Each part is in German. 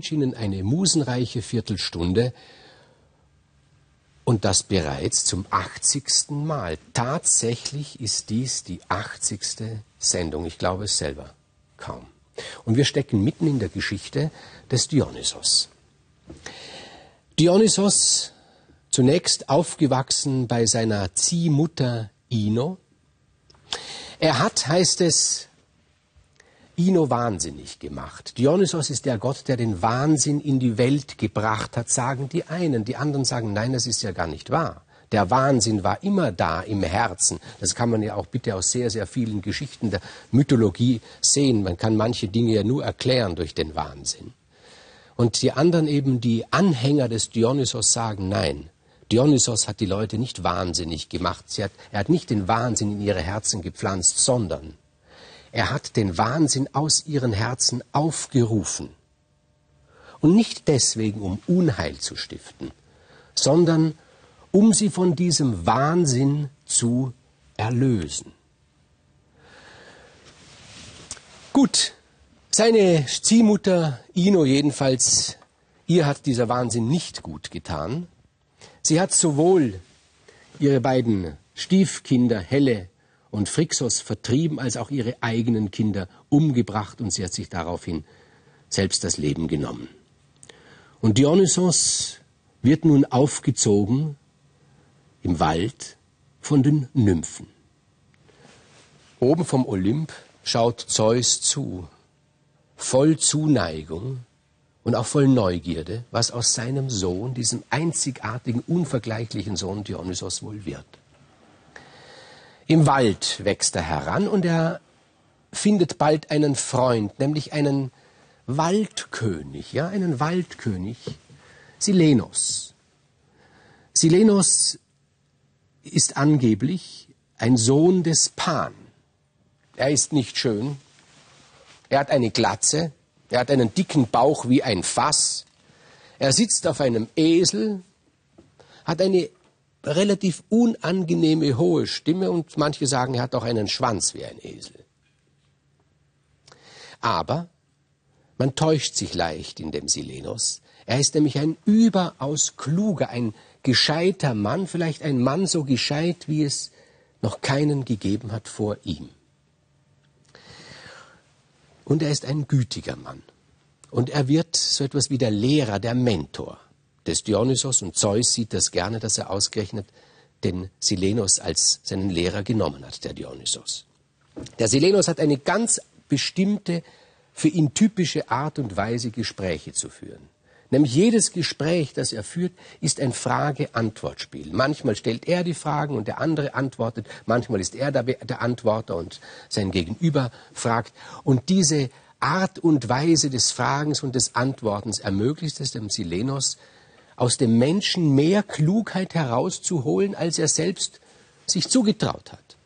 wünsche Ihnen eine musenreiche Viertelstunde und das bereits zum 80. Mal. Tatsächlich ist dies die 80. Sendung. Ich glaube es selber kaum. Und wir stecken mitten in der Geschichte des Dionysos. Dionysos, zunächst aufgewachsen bei seiner Ziehmutter Ino. Er hat, heißt es, Ino wahnsinnig gemacht. Dionysos ist der Gott, der den Wahnsinn in die Welt gebracht hat, sagen die einen. Die anderen sagen, nein, das ist ja gar nicht wahr. Der Wahnsinn war immer da im Herzen. Das kann man ja auch bitte aus sehr, sehr vielen Geschichten der Mythologie sehen. Man kann manche Dinge ja nur erklären durch den Wahnsinn. Und die anderen eben, die Anhänger des Dionysos sagen, nein, Dionysos hat die Leute nicht wahnsinnig gemacht. Hat, er hat nicht den Wahnsinn in ihre Herzen gepflanzt, sondern er hat den Wahnsinn aus ihren Herzen aufgerufen. Und nicht deswegen, um Unheil zu stiften, sondern um sie von diesem Wahnsinn zu erlösen. Gut, seine Ziehmutter Ino jedenfalls, ihr hat dieser Wahnsinn nicht gut getan. Sie hat sowohl ihre beiden Stiefkinder Helle und Phrixos vertrieben, als auch ihre eigenen Kinder umgebracht und sie hat sich daraufhin selbst das Leben genommen. Und Dionysos wird nun aufgezogen im Wald von den Nymphen. Oben vom Olymp schaut Zeus zu, voll Zuneigung und auch voll Neugierde, was aus seinem Sohn, diesem einzigartigen, unvergleichlichen Sohn Dionysos wohl wird. Im Wald wächst er heran und er findet bald einen Freund, nämlich einen Waldkönig, ja, einen Waldkönig, Silenos. Silenos ist angeblich ein Sohn des Pan. Er ist nicht schön, er hat eine Glatze, er hat einen dicken Bauch wie ein Fass, er sitzt auf einem Esel, hat eine relativ unangenehme hohe Stimme und manche sagen, er hat auch einen Schwanz wie ein Esel. Aber man täuscht sich leicht in dem Silenos. Er ist nämlich ein überaus kluger, ein gescheiter Mann, vielleicht ein Mann so gescheit, wie es noch keinen gegeben hat vor ihm. Und er ist ein gütiger Mann. Und er wird so etwas wie der Lehrer, der Mentor des Dionysos und Zeus sieht das gerne, dass er ausgerechnet den Silenos als seinen Lehrer genommen hat, der Dionysos. Der Silenos hat eine ganz bestimmte, für ihn typische Art und Weise, Gespräche zu führen. Nämlich jedes Gespräch, das er führt, ist ein Frage-Antwort-Spiel. Manchmal stellt er die Fragen und der andere antwortet. Manchmal ist er der, Antworter und sein Gegenüber fragt. Und diese Art und Weise des Fragens und des Antwortens ermöglicht es dem Silenos, aus dem Menschen mehr Klugheit herauszuholen, als er selbst sich zugetraut hat.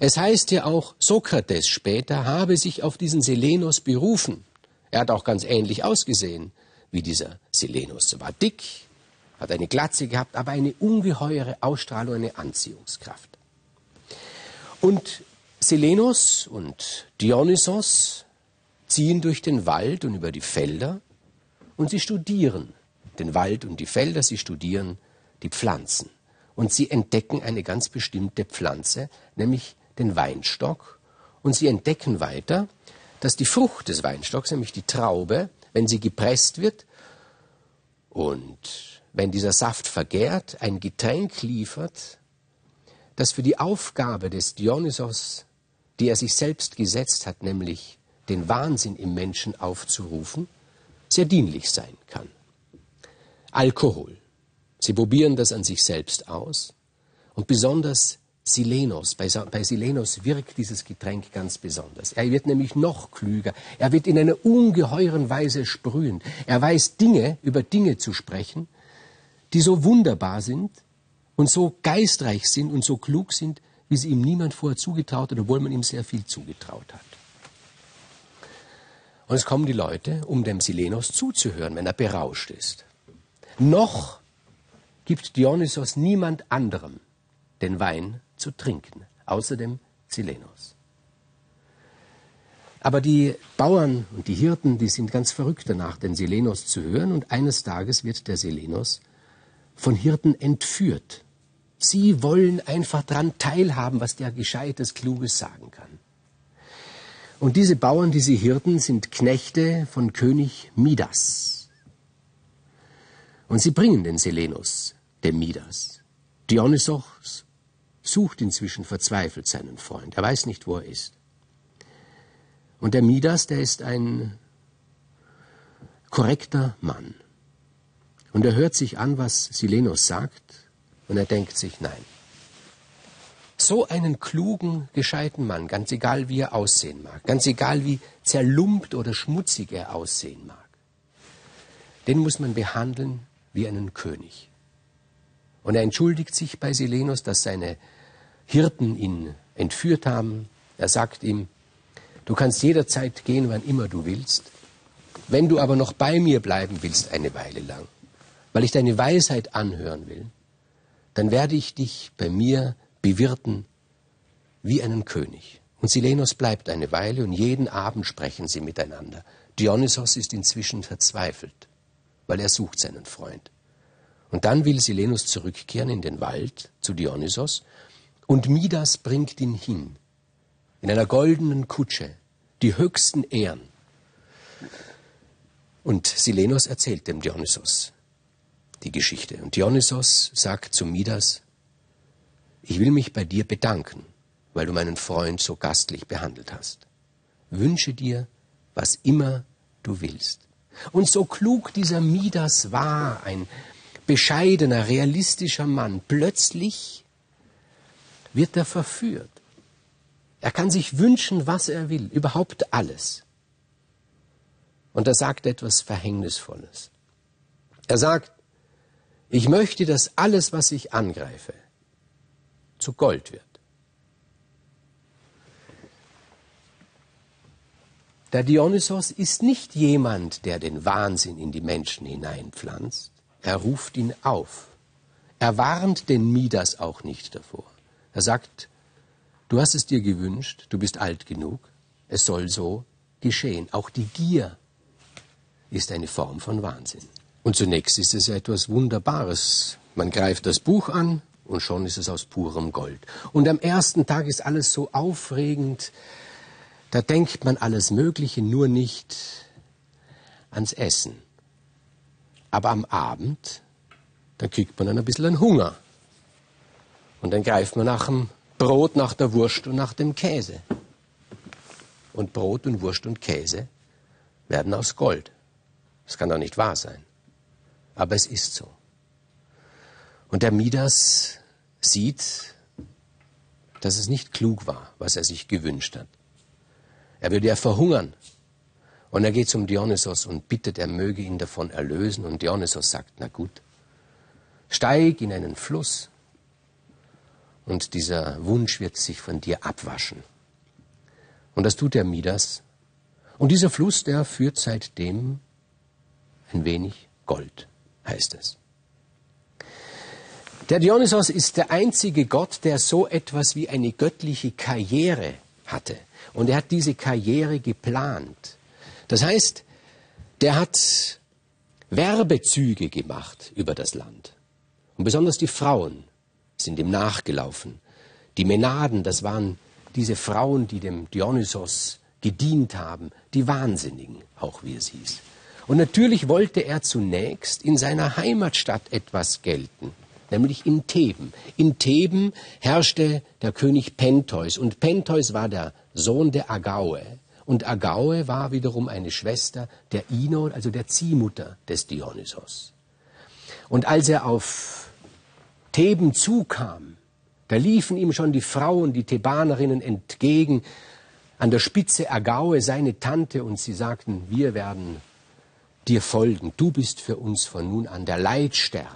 Es heißt ja auch, Sokrates später habe sich auf diesen Selenos berufen. Er hat auch ganz ähnlich ausgesehen wie dieser Selenos. Er war dick, hat eine Glatze gehabt, aber eine ungeheure Ausstrahlung, eine Anziehungskraft. Und Selenos und Dionysos ziehen durch den Wald und über die Felder und sie studieren den Wald und die Felder, sie studieren die Pflanzen. Und sie entdecken eine ganz bestimmte Pflanze, nämlich den Weinstock. Und sie entdecken weiter, dass die Frucht des Weinstocks, nämlich die Traube, wenn sie gepresst wird und wenn dieser Saft vergärt, ein Getränk liefert, das für die Aufgabe des Dionysos, die er sich selbst gesetzt hat, nämlich den Wahnsinn im Menschen aufzurufen, sehr dienlich sein kann. Alkohol. Sie probieren das an sich selbst aus. Und besonders Silenos, bei, bei Silenos wirkt dieses Getränk ganz besonders. Er wird nämlich noch klüger. Er wird in einer ungeheuren Weise sprühen. Er weiß Dinge, über Dinge zu sprechen, die so wunderbar sind und so geistreich sind und so klug sind, wie sie ihm niemand vorher zugetraut hat, obwohl man ihm sehr viel zugetraut hat. Und es kommen die Leute, um dem Silenos zuzuhören, wenn er berauscht ist. Noch gibt Dionysos niemand anderem den Wein zu trinken, außer dem Silenos. Aber die Bauern und die Hirten, die sind ganz verrückt danach, den Silenos zu hören. Und eines Tages wird der Silenos von Hirten entführt. Sie wollen einfach daran teilhaben, was der Gescheites, Kluges sagen kann. Und diese Bauern, diese Hirten sind Knechte von König Midas. Und sie bringen den Selenus, dem Midas. Dionysos sucht inzwischen verzweifelt seinen Freund. Er weiß nicht, wo er ist. Und der Midas, der ist ein korrekter Mann. Und er hört sich an, was Silenus sagt, und er denkt sich, nein. So einen klugen, gescheiten Mann, ganz egal wie er aussehen mag, ganz egal wie zerlumpt oder schmutzig er aussehen mag, den muss man behandeln wie einen König. Und er entschuldigt sich bei Silenus, dass seine Hirten ihn entführt haben. Er sagt ihm, Du kannst jederzeit gehen, wann immer du willst. Wenn du aber noch bei mir bleiben willst eine Weile lang, weil ich deine Weisheit anhören will, dann werde ich dich bei mir bewirten wie einen König. Und Silenos bleibt eine Weile und jeden Abend sprechen sie miteinander. Dionysos ist inzwischen verzweifelt, weil er sucht seinen Freund. Und dann will Silenus zurückkehren in den Wald zu Dionysos und Midas bringt ihn hin in einer goldenen Kutsche, die höchsten Ehren. Und Silenos erzählt dem Dionysos die Geschichte. Und Dionysos sagt zu Midas, ich will mich bei dir bedanken, weil du meinen Freund so gastlich behandelt hast. Wünsche dir, was immer du willst. Und so klug dieser Midas war, ein bescheidener, realistischer Mann, plötzlich wird er verführt. Er kann sich wünschen, was er will, überhaupt alles. Und er sagt etwas Verhängnisvolles. Er sagt, ich möchte, dass alles, was ich angreife, zu Gold wird. Der Dionysos ist nicht jemand, der den Wahnsinn in die Menschen hineinpflanzt. Er ruft ihn auf. Er warnt den Midas auch nicht davor. Er sagt, Du hast es dir gewünscht, du bist alt genug, es soll so geschehen. Auch die Gier ist eine Form von Wahnsinn. Und zunächst ist es etwas Wunderbares. Man greift das Buch an und schon ist es aus purem Gold. Und am ersten Tag ist alles so aufregend, da denkt man alles Mögliche, nur nicht ans Essen. Aber am Abend, dann kriegt man ein bisschen einen Hunger. Und dann greift man nach dem Brot nach der Wurst und nach dem Käse. Und Brot und Wurst und Käse werden aus Gold. Das kann doch nicht wahr sein. Aber es ist so. Und der Midas sieht, dass es nicht klug war, was er sich gewünscht hat. Er würde ja verhungern. Und er geht zum Dionysos und bittet, er möge ihn davon erlösen. Und Dionysos sagt, na gut, steig in einen Fluss und dieser Wunsch wird sich von dir abwaschen. Und das tut der Midas. Und dieser Fluss, der führt seitdem ein wenig Gold, heißt es. Der Dionysos ist der einzige Gott, der so etwas wie eine göttliche Karriere hatte. Und er hat diese Karriere geplant. Das heißt, der hat Werbezüge gemacht über das Land. Und besonders die Frauen sind ihm nachgelaufen. Die Menaden, das waren diese Frauen, die dem Dionysos gedient haben, die Wahnsinnigen, auch wie es hieß. Und natürlich wollte er zunächst in seiner Heimatstadt etwas gelten, nämlich in Theben. In Theben herrschte der König Pentheus und Pentheus war der Sohn der Agaue. Und Agaue war wiederum eine Schwester der Ino, also der Ziehmutter des Dionysos. Und als er auf Theben zukam, da liefen ihm schon die Frauen, die Thebanerinnen entgegen, an der Spitze Agaue, seine Tante, und sie sagten, wir werden dir folgen, du bist für uns von nun an der Leitstern.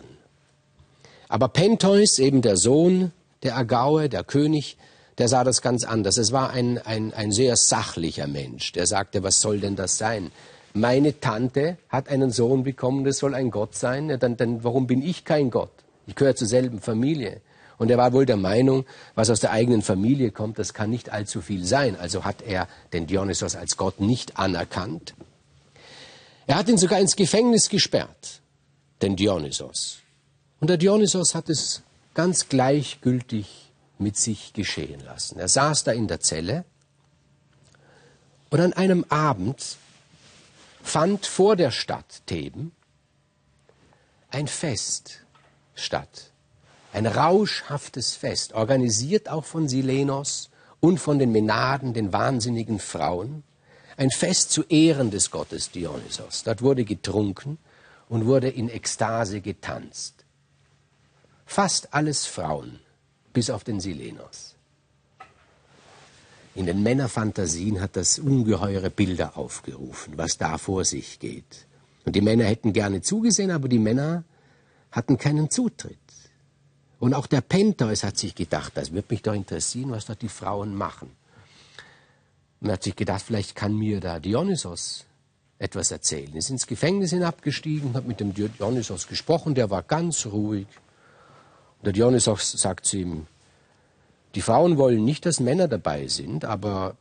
Aber Pentheus, eben der Sohn der Agaue, der König, der sah das ganz anders. Es war ein, ein, ein sehr sachlicher Mensch, der sagte, was soll denn das sein? Meine Tante hat einen Sohn bekommen, das soll ein Gott sein, dann, dann warum bin ich kein Gott? Ich gehöre zur selben Familie. Und er war wohl der Meinung, was aus der eigenen Familie kommt, das kann nicht allzu viel sein. Also hat er den Dionysos als Gott nicht anerkannt. Er hat ihn sogar ins Gefängnis gesperrt, den Dionysos. Und der Dionysos hat es ganz gleichgültig mit sich geschehen lassen. Er saß da in der Zelle und an einem Abend fand vor der Stadt Theben ein Fest statt. Ein rauschhaftes Fest, organisiert auch von Silenos und von den Menaden, den wahnsinnigen Frauen. Ein Fest zu Ehren des Gottes Dionysos. Dort wurde getrunken und wurde in Ekstase getanzt. Fast alles Frauen, bis auf den Silenos. In den Männerfantasien hat das ungeheure Bilder aufgerufen, was da vor sich geht. Und die Männer hätten gerne zugesehen, aber die Männer hatten keinen Zutritt. Und auch der Pentheus hat sich gedacht, das wird mich doch interessieren, was dort die Frauen machen. Und hat sich gedacht, vielleicht kann mir da Dionysos etwas erzählen. Er ist ins Gefängnis hinabgestiegen, hat mit dem Dionysos gesprochen, der war ganz ruhig. Der Dionysos sagt zu ihm, die Frauen wollen nicht, dass Männer dabei sind, aber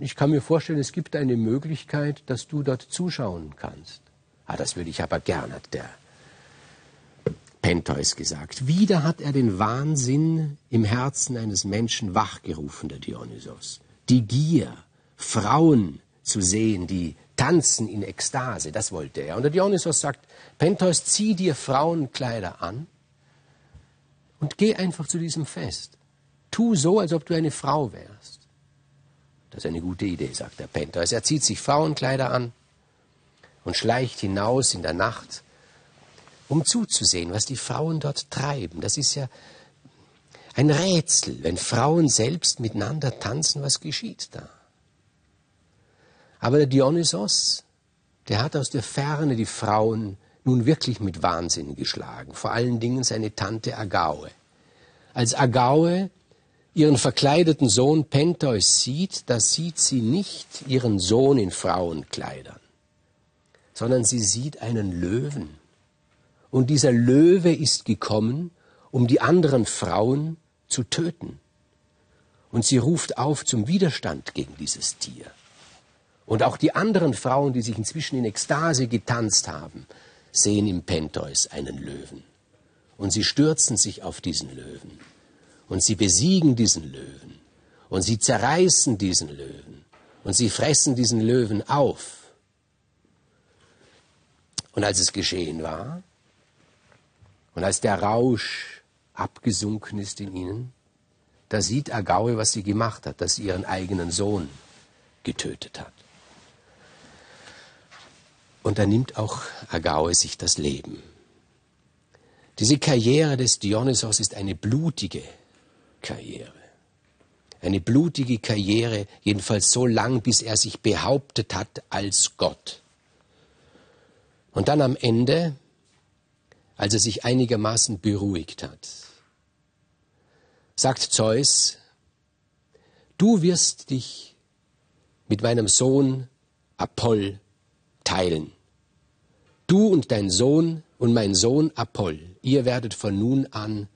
ich kann mir vorstellen, es gibt eine Möglichkeit, dass du dort zuschauen kannst. Ah, das würde ich aber gern, hat der Pentheus gesagt. Wieder hat er den Wahnsinn im Herzen eines Menschen wachgerufen, der Dionysos. Die Gier, Frauen zu sehen, die tanzen in Ekstase, das wollte er. Und der Dionysos sagt, Pentheus, zieh dir Frauenkleider an und geh einfach zu diesem Fest. Tu so, als ob du eine Frau wärst. Das ist eine gute Idee, sagt der Pentheus. Er zieht sich Frauenkleider an und schleicht hinaus in der Nacht um zuzusehen, was die Frauen dort treiben. Das ist ja ein Rätsel, wenn Frauen selbst miteinander tanzen, was geschieht da? Aber der Dionysos, der hat aus der Ferne die Frauen nun wirklich mit Wahnsinn geschlagen, vor allen Dingen seine Tante Agaue. Als Agaue ihren verkleideten Sohn Pentheus sieht, da sieht sie nicht ihren Sohn in Frauenkleidern, sondern sie sieht einen Löwen und dieser Löwe ist gekommen, um die anderen Frauen zu töten. Und sie ruft auf zum Widerstand gegen dieses Tier. Und auch die anderen Frauen, die sich inzwischen in Ekstase getanzt haben, sehen im Pentheus einen Löwen. Und sie stürzen sich auf diesen Löwen. Und sie besiegen diesen Löwen. Und sie zerreißen diesen Löwen. Und sie fressen diesen Löwen auf. Und als es geschehen war, und als der Rausch abgesunken ist in ihnen, da sieht Agaue, was sie gemacht hat, dass sie ihren eigenen Sohn getötet hat. Und da nimmt auch Agaue sich das Leben. Diese Karriere des Dionysos ist eine blutige Karriere. Eine blutige Karriere, jedenfalls so lang, bis er sich behauptet hat als Gott. Und dann am Ende als er sich einigermaßen beruhigt hat. Sagt Zeus, du wirst dich mit meinem Sohn Apoll teilen. Du und dein Sohn und mein Sohn Apoll, ihr werdet von nun an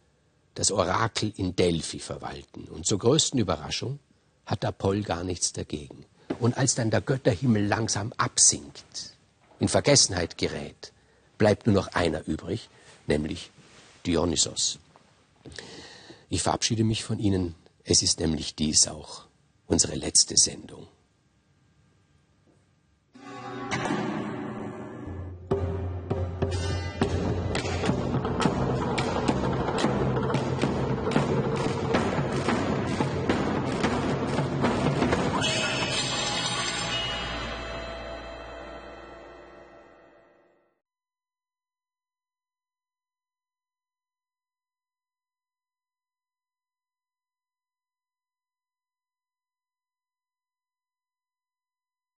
das Orakel in Delphi verwalten. Und zur größten Überraschung hat Apoll gar nichts dagegen. Und als dann der Götterhimmel langsam absinkt, in Vergessenheit gerät, bleibt nur noch einer übrig, nämlich Dionysos. Ich verabschiede mich von Ihnen. Es ist nämlich dies auch unsere letzte Sendung.